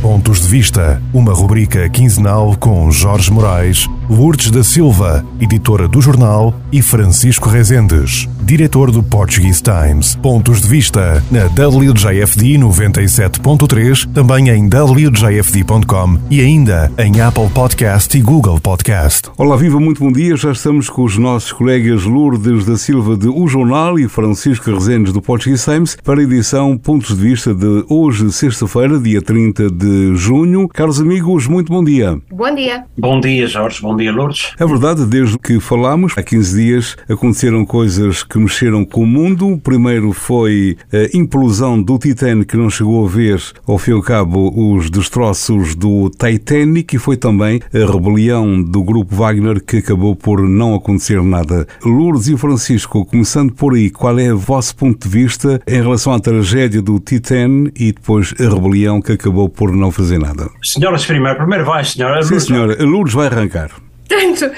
Pontos de Vista, uma rubrica quinzenal com Jorge Moraes, Lourdes da Silva, editora do jornal, e Francisco Rezendes, diretor do Portuguese Times. Pontos de Vista na WJFD 97.3, também em WJFD.com e ainda em Apple Podcast e Google Podcast. Olá, viva, muito bom dia. Já estamos com os nossos colegas Lourdes da Silva de O Jornal e Francisco Rezendes do Portuguese Times para a edição Pontos de Vista de hoje, sexta-feira, dia 30 de junho. Caros amigos, muito bom dia. Bom dia. Bom dia, Jorge. Bom dia, Lourdes. É verdade, desde que falámos, há 15 dias, aconteceram coisas que mexeram com o mundo. Primeiro foi a implosão do Titanic, que não chegou a ver, ao fim e ao cabo, os destroços do Titanic, e foi também a rebelião do grupo Wagner, que acabou por não acontecer nada. Lourdes e Francisco, começando por aí, qual é o vosso ponto de vista em relação à tragédia do Titan e depois a rebelião que acabou por não fazer nada? Senhoras primeiro, primeiro vai, senhora. Sim, senhora. Lourdes vai arrancar. Portanto,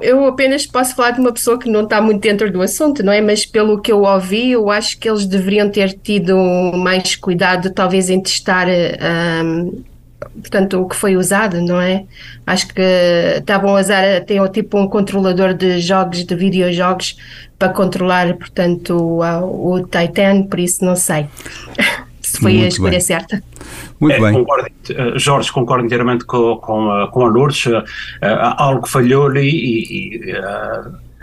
eu apenas posso falar de uma pessoa que não está muito dentro do assunto, não é? Mas pelo que eu ouvi, eu acho que eles deveriam ter tido mais cuidado, talvez, em testar. Um, portanto, o que foi usado, não é? Acho que estavam a usar até tipo um controlador de jogos, de videojogos, para controlar, portanto, o, o Titan, por isso não sei se foi Muito a escolha bem. certa. Muito é, bem. Concordo, eh, Jorge, concordo inteiramente com, com, a, com a Lourdes. Uh, algo falhou-lhe e, e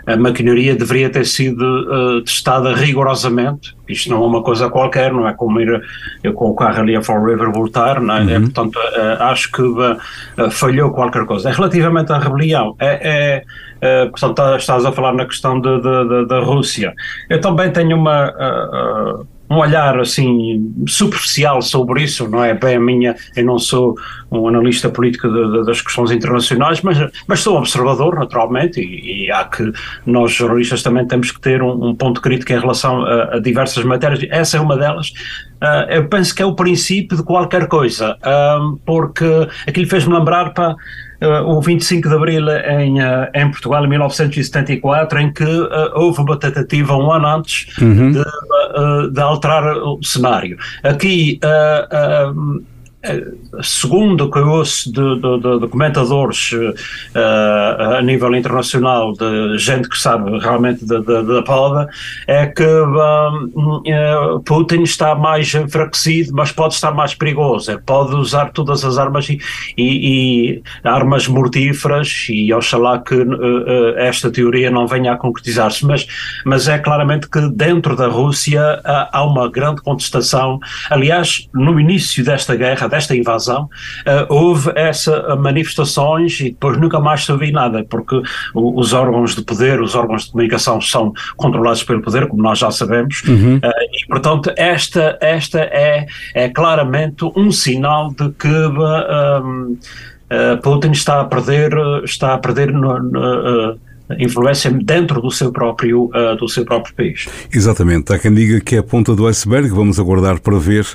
a maquinaria deveria ter sido uh, testada rigorosamente. Isto não é uma coisa qualquer, não é como ir eu com o carro ali a Fall River voltar, não é? Uhum. é portanto, uh, acho que uh, falhou qualquer coisa. Relativamente à rebelião, é, é portanto, estás a falar na questão de, de, de, da Rússia. Eu também tenho uma um olhar assim superficial sobre isso, não é? Bem a minha, eu não sou um analista político de, de, das questões internacionais, mas, mas sou observador naturalmente e, e há que nós jornalistas também temos que ter um, um ponto crítico em relação a, a, diversas matérias, essa é uma delas, uh, eu penso que é o princípio de qualquer coisa, uh, porque aquilo fez-me lembrar para o 25 de Abril em, uh, em Portugal, em 1974, em que uh, houve uma tentativa um ano antes uhum. de, de, alterar o cenário. Aqui eh, segundo o que eu ouço de, de, de, comentadores uh, a nível internacional, de gente que sabe realmente da, palda, é que uh, Putin está mais enfraquecido, mas pode estar mais perigoso. Ele pode usar todas as armas e, e, e armas mortíferas, e oxalá que uh, esta teoria não venha a concretizar-se. Mas, mas é claramente que dentro da Rússia há uma grande contestação. Aliás, no início desta guerra, desta invasão, uh, houve essa manifestações e depois nunca mais se ouviu nada, porque os órgãos de poder, os órgãos de comunicação são controlados pelo poder, como nós já sabemos, uhum. uh, e portanto esta, esta é, é claramente um sinal de que um, Putin está a perder, está a perder no, no, influência dentro do seu próprio, uh, do seu próprio país. Exatamente. Há quem diga que é a ponta do iceberg, vamos aguardar para ver.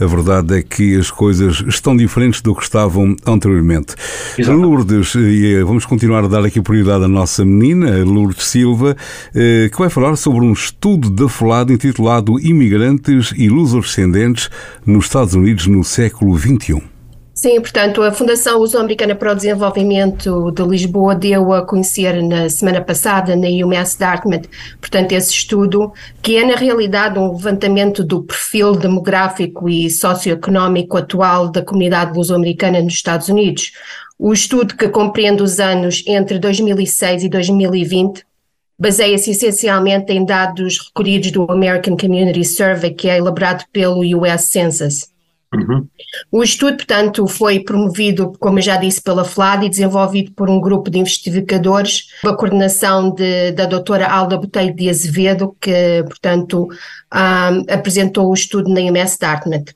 A verdade é que as coisas estão diferentes do que estavam anteriormente. Exatamente. Lourdes, e vamos continuar a dar aqui prioridade à nossa menina, Lourdes Silva, eh, que vai falar sobre um estudo da FLAD intitulado Imigrantes e Lusodescendentes nos Estados Unidos no século XXI. Sim, portanto, a Fundação Luso-Americana para o Desenvolvimento de Lisboa deu a conhecer na semana passada na UMass Dartmouth, portanto, esse estudo, que é na realidade um levantamento do perfil demográfico e socioeconómico atual da comunidade luso-americana nos Estados Unidos. O estudo, que compreende os anos entre 2006 e 2020, baseia-se essencialmente em dados recolhidos do American Community Survey, que é elaborado pelo US Census. Uhum. O estudo, portanto, foi promovido, como eu já disse, pela FLAD e desenvolvido por um grupo de investigadores, a coordenação de, da doutora Alda Botelho de Azevedo, que, portanto, um, apresentou o estudo na MS Dartmouth.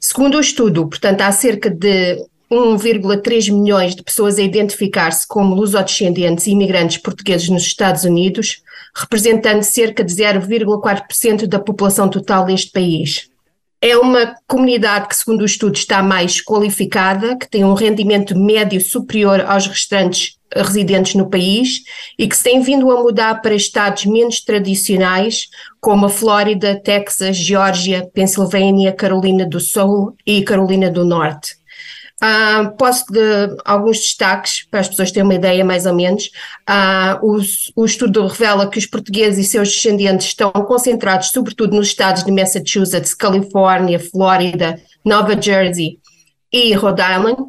Segundo o estudo, portanto, há cerca de 1,3 milhões de pessoas a identificar-se como lusodescendentes e imigrantes portugueses nos Estados Unidos, representando cerca de 0,4% da população total deste país. É uma comunidade que, segundo o estudo, está mais qualificada, que tem um rendimento médio superior aos restantes residentes no país e que se tem vindo a mudar para estados menos tradicionais, como a Flórida, Texas, Geórgia, Pensilvânia, Carolina do Sul e Carolina do Norte. Uh, posso de alguns destaques para as pessoas terem uma ideia mais ou menos. Uh, o, o, estudo revela que os portugueses e seus descendentes estão concentrados sobretudo nos estados de Massachusetts, Califórnia, Flórida, Nova Jersey e Rhode Island.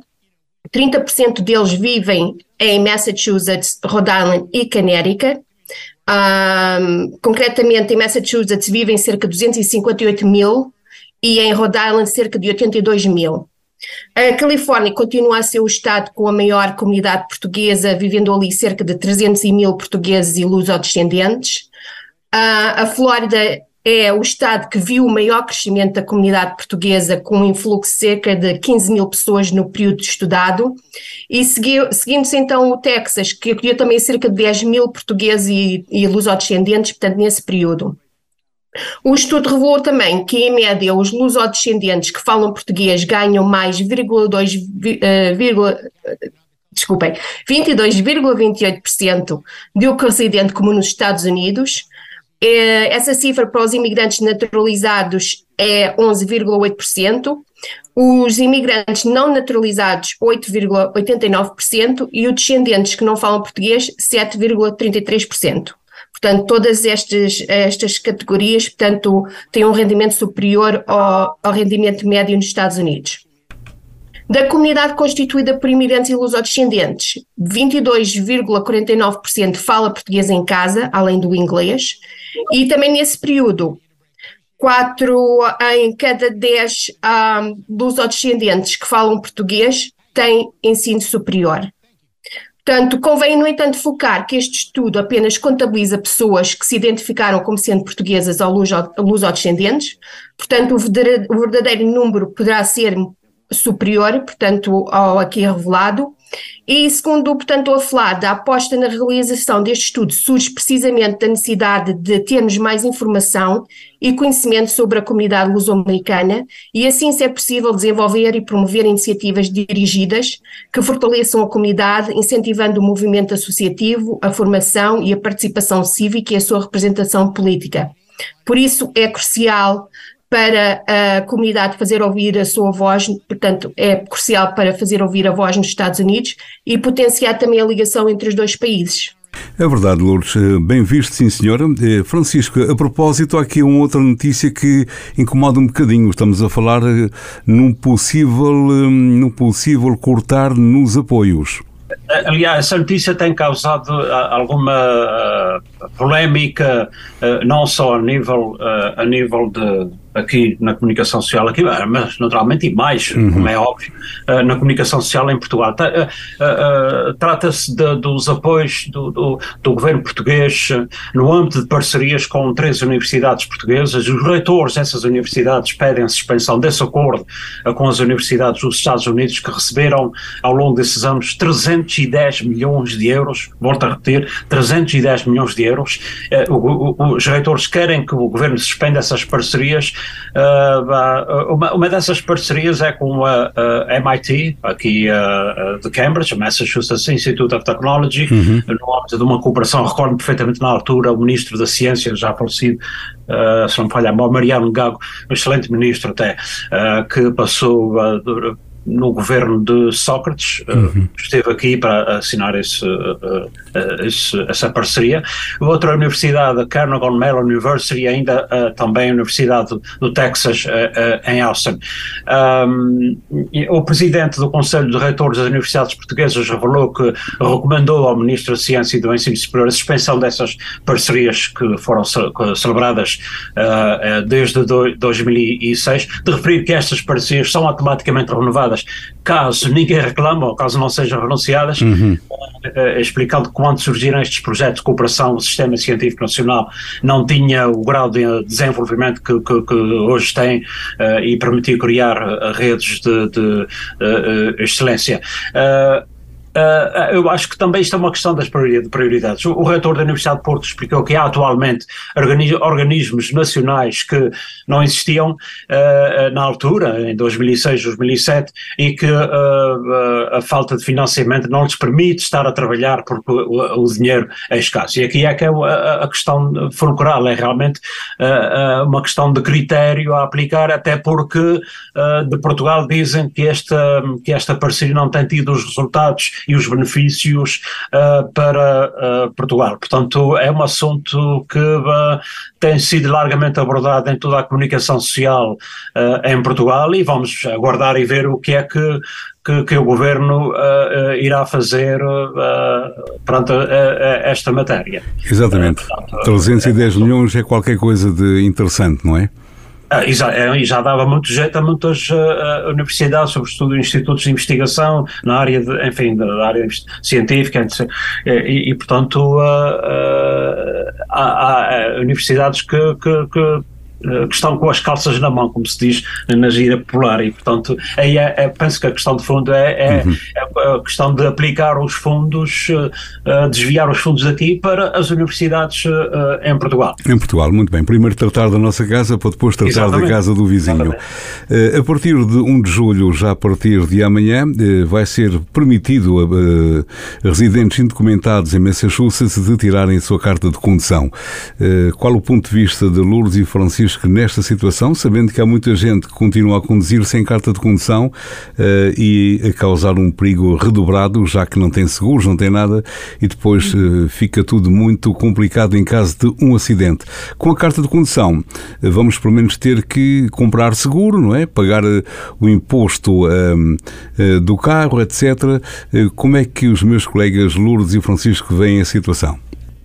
30% deles vivem em Massachusetts, Rhode Island e Connecticut. Um, concretamente, em Massachusetts vivem cerca de 258 mil e em Rhode Island cerca de 82 mil. A Califórnia continua a ser o estado com a maior comunidade portuguesa, vivendo ali cerca de 300 mil portugueses e luso-descendentes. Uh, a Flórida é o estado que viu o maior crescimento da comunidade portuguesa, com um influxo de cerca de 15 mil pessoas no período estudado. E seguindo-se então o Texas, que acolheu também cerca de 10 mil portugueses e, e luso-descendentes, portanto, nesse período. O estudo revelou também que, em média, os lusodescendentes que falam português ganham mais 0,2, uh, desculpem, 22,28% do que residente comum nos Estados Unidos. Eh, essa cifra para os imigrantes naturalizados é 11,8%, os imigrantes não naturalizados 8,89% e os descendentes que não falam português 7,33%. Portanto, todas estas, estas categorias, portanto, têm um rendimento superior ao, ao rendimento médio nos Estados Unidos. Da comunidade constituída por imigrantes e lusodescendentes, 22,49% fala português em casa, além do inglês, e também nesse período, 4 em cada 10 um, lusodescendentes que falam português têm ensino superior. Portanto, convém, no entanto, focar que este estudo apenas contabiliza pessoas que se identificaram como sendo portuguesas ou luso-descendentes, portanto, o verdadeiro número poderá ser superior, portanto, ao aqui revelado, e segundo, portanto, a a aposta na realização deste estudo surge precisamente da necessidade de termos mais informação e conhecimento sobre a comunidade luso-americana e assim se é possível desenvolver e promover iniciativas dirigidas que fortaleçam a comunidade, incentivando o movimento associativo, a formação e a participação cívica e a sua representação política. Por isso é crucial para a comunidade fazer ouvir a sua voz, portanto, é crucial para fazer ouvir a voz nos Estados Unidos e potenciar também a ligação entre os dois países. É verdade, Lourdes. Bem visto, sim, senhora. Eh, Francisco, a propósito, há aqui uma outra notícia que incomoda um bocadinho. Estamos a falar eh, num possível, eh, num possível cortar nos apoios. Aliás, essa notícia tem causado alguma polémica, não só a nível, a nível de aqui na comunicação social, aqui, ah, mas naturalmente e mais, uhum. como é óbvio, uh, na comunicação social em Portugal. Uh, uh, Trata-se dos apoios do, do, do, governo português no âmbito de parcerias com três universidades portuguesas. Os reitores dessas universidades pedem a suspensão desse acordo com as universidades dos Estados Unidos que receberam ao longo desses anos 310 milhões de euros, volto a repetir, 310 milhões de euros. os reitores querem que o governo suspenda essas parcerias Uh, uma, uma dessas parcerias é com a, a MIT, aqui uh, de Cambridge, Massachusetts Institute of Technology, uhum. no âmbito de uma cooperação, recordo perfeitamente na altura, o ministro da Ciência, já falecido, uh, se não me falha a Mariano Gago, um excelente ministro até, que passou no governo de Sócrates, eh, uhum. esteve aqui para assinar esse, uh, uh, esse, essa parceria. Outra universidade, a Carnegie Mellon University, ainda uh, também a Universidade do, Texas, em Austin. Um, o presidente do Conselho de Reitores das Universidades Portuguesas revelou que recomendou ao Ministro da Ciência e do Ensino Superior a suspensão dessas parcerias que foram celebradas desde 2006, de referir que estas parcerias são automaticamente renovadas caso ninguém reclame ou caso não sejam renunciadas, uhum. uh, explicando quando surgiram estes projetos de cooperação, o Sistema Científico Nacional não tinha o grau de desenvolvimento que, que, que hoje tem uh, e permitiu criar redes de, de excelência Uh, eu acho que também isto é uma questão das prioridades. O, o reitor da Universidade de Porto explicou que há atualmente organismos nacionais que não existiam uh, na altura, em 2006, 2007, e que uh, a falta de financiamento não lhes permite estar a trabalhar porque o, o dinheiro é escasso. E aqui é que é a, a questão fulcral, é realmente uma questão de critério a aplicar, até porque de Portugal dizem que esta, que esta parceria não tem tido os resultados e os benefícios uh, para uh, Portugal. Portanto, é um assunto que uh, tem sido largamente abordado em toda a comunicação social em Portugal e vamos aguardar e ver o que é que que, que, o governo uh, uh, irá fazer uh, perante esta matéria. Exatamente. Portanto, 310 milhões é qualquer coisa de interessante, não é? Ah, e, já, é, e já dava muito jeito a muitas uh, universidades, sobretudo institutos de investigação na área, de, enfim, da área científica, e, e portanto uh, uh, há, há, universidades que, que, que eh, que estão com as calças na mão, como se diz na gira popular, e portanto aí é, é, penso que a questão de fundo é, é, uhum. A questão de aplicar os fundos, uh, desviar os fundos daqui para as universidades uh, em Portugal. Em Portugal, muito bem. Primeiro tratar da nossa casa para depois tratar Exatamente. da casa do vizinho. Uh, a partir de 1 de julho, já a partir de amanhã, vai ser permitido a, residentes indocumentados em Massachusetts de tirarem a sua carta de condução. qual o ponto de vista de Lourdes e Francisco nesta situação, sabendo que há muita gente que continua a conduzir sem carta de condução e a causar um perigo redobrado, já que não tem seguros, não tem nada, e depois uh, fica tudo muito complicado em caso de um acidente. Com a carta de condução, vamos pelo menos ter que comprar seguro, não é? Pagar o imposto do carro, etc. como é que os meus colegas Lourdes e Francisco veem a situação?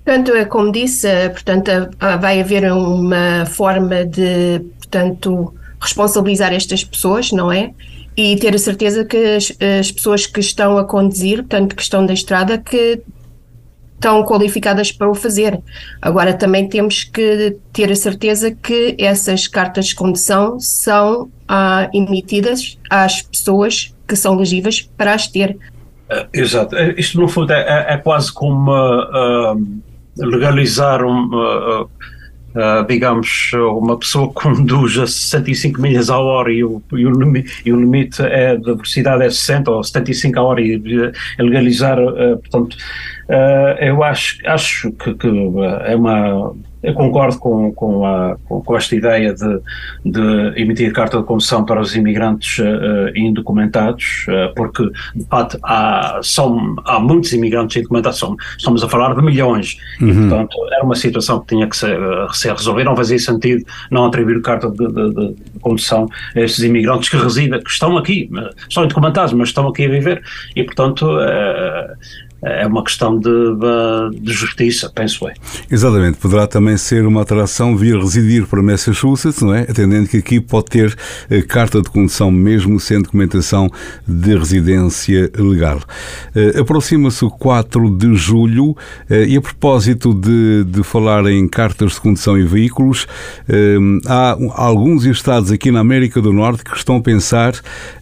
Portanto, é como disse, eh, portanto, vai haver uma forma de, portanto, responsabilizar estas pessoas, não é? E ter a certeza que as, as pessoas que estão a conduzir, portanto, que estão da estrada, que estão qualificadas para o fazer. Agora também temos que ter a certeza que essas cartas de condução são ah, emitidas às pessoas que são elegíveis para as ter. Uh, exato. Isto, no fundo, é, é, é quase como uh, legalizar um, uh, uh, digamos, uma pessoa conduz a 65 milhas a hora e o, e o, e o limite é de velocidade é 60 ou 75 a hora e legalizar, uh, portanto, eu acho, acho que, que é uma eu concordo com, com, a, com, esta ideia de, de, emitir carta de condução para os imigrantes uh, indocumentados, uh, porque, de fato, há, são, há muitos imigrantes indocumentados, são, estamos a falar de milhões, uhum. e, portanto, era uma situação que tinha que ser, ser resolvida, não fazia sentido não atribuir carta de, de, de, condução a estes imigrantes que residem, que estão aqui, são indocumentados, mas estão aqui a viver, e, portanto, é uma questão de, de, justiça, penso eu. Exatamente, poderá também ser uma atração vir residir para Massachusetts, não é? Atendendo que aqui pode ter eh, carta de condução mesmo sem documentação de residência legal. Eh, aproxima-se o 4 de julho eh, e a propósito de, de falar em cartas de condução e veículos, há alguns estados aqui na América do Norte que estão a pensar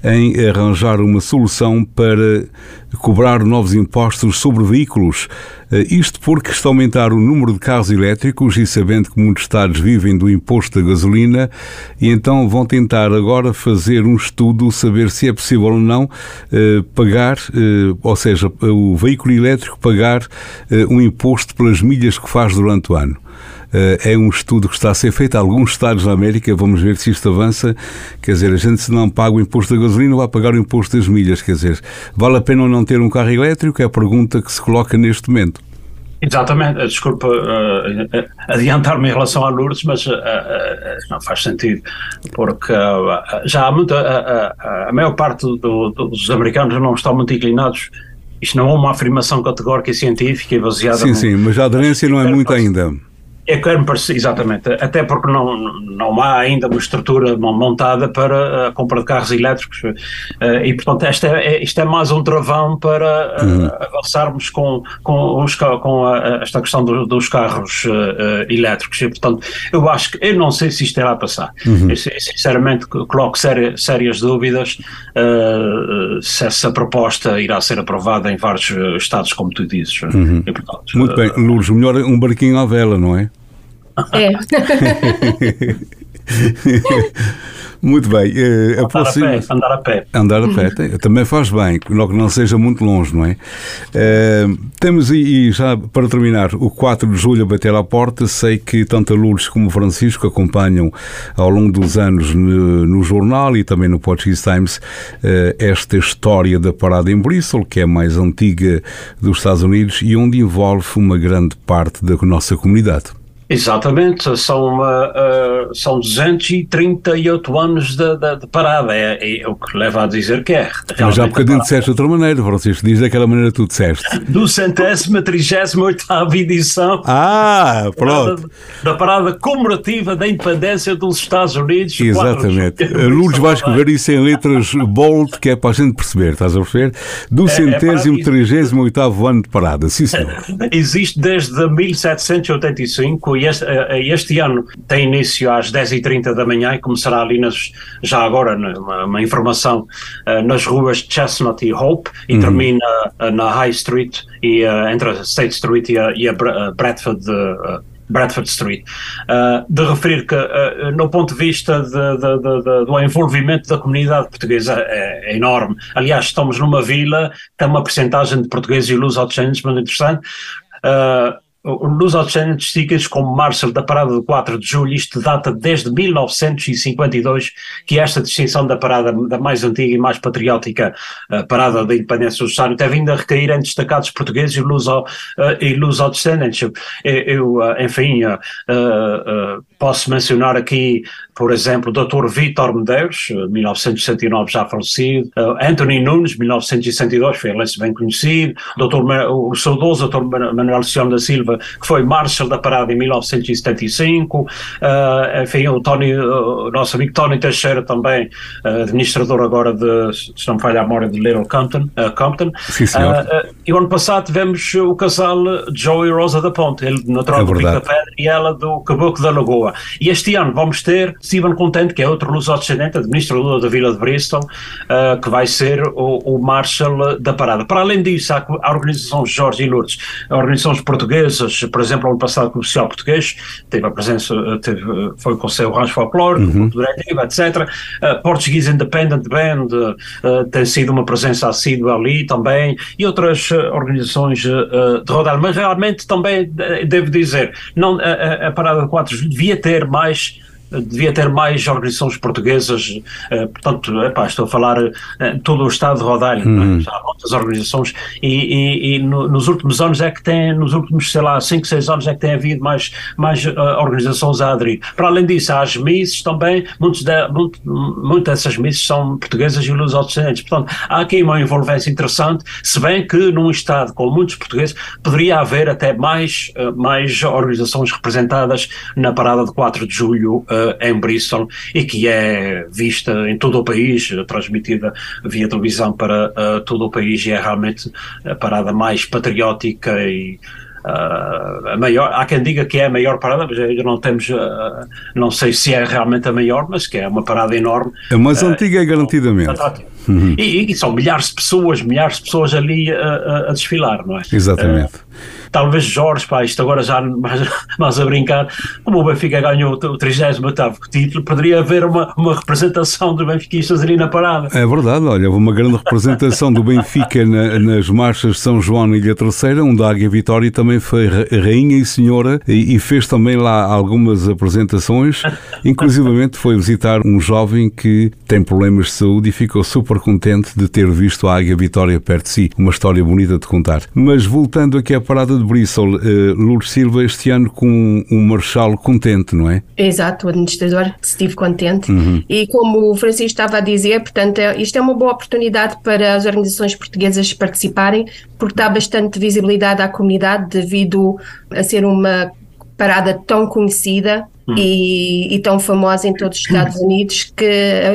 em arranjar uma solução para cobrar novos impostos sobre veículos. Eh, isto porque está a aumentar o número de carros elétricos e sabendo que muitos Estados vivem do imposto da gasolina e então vão tentar agora fazer um estudo, saber se é possível ou não eh, pagar, eh, ou seja, o veículo elétrico pagar um imposto pelas milhas que faz durante o ano. Eh, é um estudo que está a ser feito em alguns estados da América, vamos ver se isto avança. Quer dizer, a gente se não paga o imposto da gasolina, vai pagar o imposto das milhas. Quer dizer, vale a pena ou não ter um carro elétrico? É a pergunta que se coloca neste momento. Exatamente, eh, desculpa uh, adiantar-me em relação a Lourdes, mas uh, uh, não faz sentido, porque já há muita, a maior parte do, dos americanos não estão muito inclinados, isto não é uma afirmação categórica e científica e baseada... Sim, sim, mas a aderência não é muito ainda. É que me parece, exatamente, até porque não, não há ainda uma estrutura montada para a compra de carros elétricos e, portanto, esta é, isto é mais um travão para uhum. avançarmos com, com, os, com a, esta questão do, dos carros elétricos e, portanto, eu acho que, eu não sei se isto irá passar. Uhum. Eu, sinceramente, coloco séria, sérias dúvidas se essa proposta irá ser aprovada em vários estados, como tu dizes. Uhum. E, portanto, Muito bem, Lourdes, melhor um barquinho à vela, não é? É. Muito bem. Uh, andar, a pé, andar a pé. Andar a pé. também faz bem, logo que não seja muito longe, não é? Uh, temos, e, e, já para terminar, o 4 de julho a bater à porta. Sei que tanto a Lourdes como o Francisco acompanham ao longo dos anos no, no jornal e também no Portuguese Times uh, esta história da parada em Bristol, que é a mais antiga dos Estados Unidos e onde envolve uma grande parte da nossa comunidade. Exatamente, são, uh, são 238 anos de, de, de parada, é, é, o que leva a dizer que é. Mas já há bocadinho disseste de outra maneira, Francisco, diz daquela maneira que tu disseste. Do centésima, trigésima, oitava edição. Ah, pronto. Da, da, parada comemorativa da independência dos Estados Unidos. Exatamente. Lourdes vai escrever isso em letras bold, que é para a gente perceber, estás a perceber? Do é, é centésimo, trigésimo, oitavo ano de parada, sim senhor. Existe desde 1785 e este, eh, este, ano tem início às 10h30 da manhã e começará ali nas, já agora uma, uma informação uh, nas ruas Chestnut e Hope e uhum. termina uh, na High Street e uh, entre a State Street e a, e a Bradford Bradford Street. Uh, de referir que, uh, no ponto de vista de, de, de, do envolvimento da comunidade portuguesa é, é, enorme. Aliás, estamos numa vila que tem uma percentagem de portugueses e luso-descendentes muito interessante. Uh, nos Stickers como Marshall da parada do 4 de julho, isto data desde 1952, que esta distinção da parada da mais antiga e mais patriótica uh, parada da independência do Estado tem vindo a recair em destacados portugueses e luso, uh, e luso descendentes. Eu, uh, enfim, posso mencionar aqui por exemplo, o Dr. Vítor Medeiros, 1969 já falecido, Anthony Nunes, 1962, foi ele bem conhecido, o, Dr. o saudoso Dr. Manuel Luciano da Silva, que foi Marshal da Parada em 1975, uh, enfim, o, Tony, o nosso amigo Tony Teixeira também, uh, administrador agora de, se não me falha a memória, de Little Compton. Uh, Compton. Sim, senhor. E o ano passado tivemos o casal Joe e Rosa da Ponte, ele natural é do Pico da Pedra e ela do Caboclo da Lagoa. E este ano vamos ter Stephen Contente, que é outro luso-descendente, administrador da Vila de Bristol, uh, que vai ser o, o Marshal da Parada. Para além disso, há a organização Jorge e Lourdes, organizações portuguesas, por exemplo, ano passado o Social Português, teve a presença, teve, foi com o seu Rancho Folclore, uhum. diretiva, etc. Uh, Portuguese Independent Band uh, tem sido uma presença assídua ali também, e outras organizações uh, de rodar, mas realmente também devo dizer, não, a, a Parada 4 devia ter mais devia ter mais organizações portuguesas, eh, portanto, epá, estou a falar eh, todo o estado de Rodailho, é? uhum. há muitas organizações e, e, e no, nos últimos anos é que tem, nos últimos, sei lá, 5, 6 anos é que tem havido mais, mais uh, organizações a aderir. Para além disso, há as misses também, muitos de, muito, muitas dessas misses são portuguesas e luso-descendentes, portanto, há aqui uma envolvência interessante, se bem que num estado com muitos portugueses poderia haver até mais, mais organizações representadas na parada de 4 de julho em Bristol e que é vista em todo o país, transmitida via televisão para uh, todo o país e é realmente a parada mais patriótica e Uh, a maior, há quem diga que é a maior parada, mas ainda não temos, uh, não sei se é realmente a maior, mas que é uma parada enorme. A mais uh, antiga é garantidamente. Uhum. E, e, são milhares de pessoas, milhares de pessoas ali a, a desfilar, não é? Exatamente talvez Jorge, pá, isto agora já mais, mais a brincar, como o Benfica ganhou o 38 título, poderia haver uma, uma representação dos benfiquistas ali na parada. É verdade, olha, uma grande representação do Benfica na, nas marchas de São João e Ilha Terceira, onde a Águia Vitória também foi rainha e senhora e, e fez também lá algumas apresentações, inclusivamente foi visitar um jovem que tem problemas de saúde e ficou super contente de ter visto a Águia Vitória perto de si. Uma história bonita de contar. Mas voltando aqui à parada de Bristol, uh, Lourdes Silva, este ano com um Marshal contente, não é? Exato, o administrador estive contente. Uhum. E como o Francisco estava a dizer, portanto, é, isto é uma boa oportunidade para as organizações portuguesas participarem, porque dá bastante visibilidade à comunidade devido a ser uma parada tão conhecida Hum. E, e, tão famosa em todos os Estados Unidos que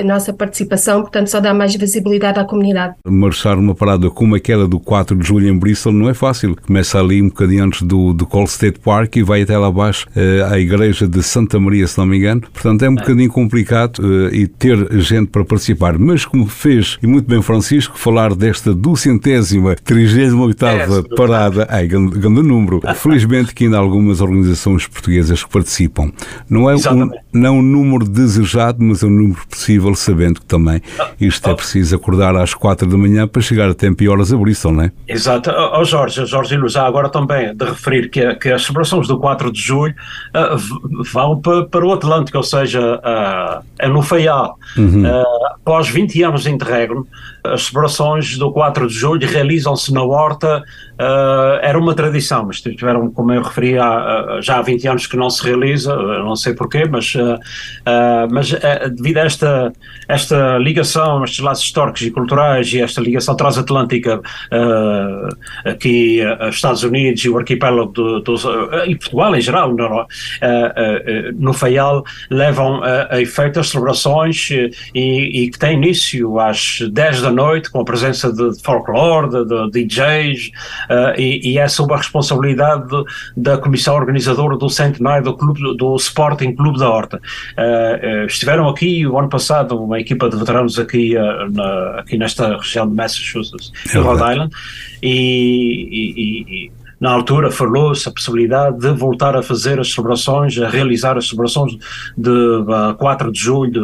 a nossa participação, portanto, só dá mais visibilidade à comunidade. Marchar uma parada como aquela do 4 de julho em Bristol não é fácil. Começa ali um bocadinho antes do, do Call State Park e vai até lá abaixo uh, à igreja de Santa Maria, se não me engano. Portanto, é um é. bocadinho complicado uh, e ter gente para participar. Mas como fez, e muito bem Francisco, falar desta duzentésima, trigésima oitava é, parada, ai, grande, grande número. Felizmente que ainda há algumas organizações portuguesas que participam. Não é um, não um número desejado, mas é um número possível, sabendo que também isto é preciso acordar às quatro da manhã para chegar a tempo e horas a Bristol, não é? Exato. Ó oh, Jorge, Jorge Ilus, agora também de referir que, que as celebrações do 4 de julho uh, vão para, para o Atlântico, ou seja, uh, é no Faial. Uhum. Uh, após 20 anos de interregno, as celebrações do 4 de julho realizam-se na Horta, uh, era uma tradição, mas tiveram, como eu referi, há, já há 20 anos que não se realiza, não sei porquê, mas, uh, uh, mas devido a esta, esta ligação, estes laços históricos e culturais e esta ligação transatlântica aqui, Estados Unidos e o arquipélago do, do, e Portugal em geral, no, no Faial, levam a, a efeito as celebrações e, e que têm início às 10 da noite, com a presença de folclore, de, de DJs, uh, e, e, é sob a responsabilidade de, da comissão organizadora do centenário do, clube, do Sporting Clube da Horta. Uh, estiveram aqui o ano passado uma equipa de veteranos aqui, na, aqui nesta região de Massachusetts, é Rhode Island, e, e, e na altura falou-se a possibilidade de voltar a fazer as celebrações, a realizar as celebrações de uh, 4 de julho,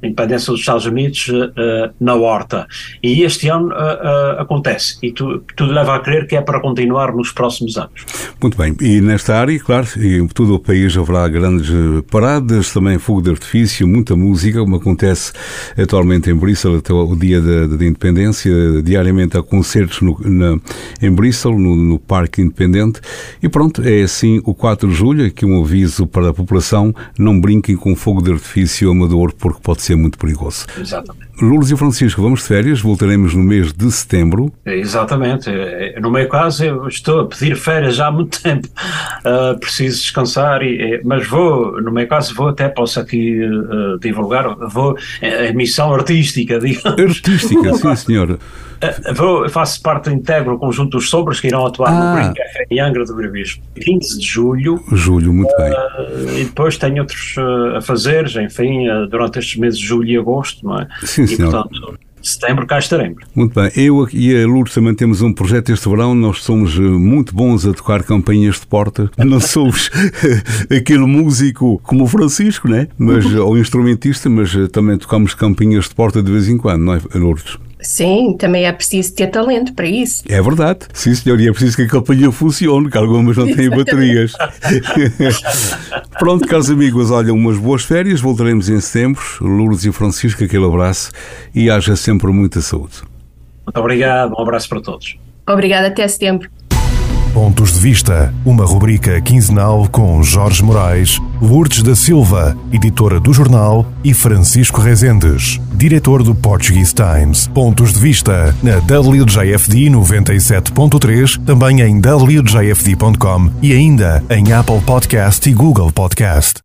da independência dos Estados Unidos, uh, na Horta. E este ano acontece, e tu, tudo leva a crer que é para continuar nos próximos anos. Muito bem, e nesta área, claro, em todo o país haverá grandes paradas, também fogo de artifício, muita música, como acontece atualmente em Bristol até o dia da, da independência, diariamente há concertos no, na, em Bristol, no, no Parque independente. E pronto, é assim o 4 de julho, aqui um aviso para a população, não brinquem com fogo de artifício amador porque pode ser muito perigoso. Exatamente. Lourdes e Francisco, vamos de férias, voltaremos no mês de setembro. Exatamente, é, no meu caso eu estou a pedir férias já há muito tempo, uh, preciso descansar, e, mas vou, no meu caso vou até, posso aqui uh, divulgar, vou, é, é missão artística, digamos. Artística, sim senhor. Uh, vou, faço parte integro do conjunto dos Sobras que irão atuar ah. no Green Café em Angra do Gravismo, 15 de julho. Julho, muito bem. E depois tenho outros a fazer, enfim, durante estes meses de julho e agosto, não é? Sim, e, senhor. Portanto, setembro cá estaremos. Muito bem. Eu e a Lourdes também temos um projeto este verão. Nós somos eh, muito bons a tocar campainhas de porta. Não somos aquele músico como o Francisco, né? Mas, ou instrumentista, mas eh, também tocamos campainhas de porta de vez em quando, não é, Lourdes? Sim, também é preciso ter talento para isso. É verdade. Sim, senhor, e é preciso que a campanha funcione, que algumas não têm baterias. Pronto, caros amigos, olha, umas boas férias, voltaremos em setembro. Lourdes e Francisco, aquele abraço e haja sempre muita saúde. Muito obrigado, um abraço para todos. Obrigada, até setembro. Pontos de Vista, uma rubrica quinzenal com Jorge Moraes, Lourdes da Silva, editora do jornal, e Francisco Rezendes, diretor do Portuguese Times. Pontos de Vista na WJFD 97.3, também em WJFD.com e ainda em Apple Podcast e Google Podcast.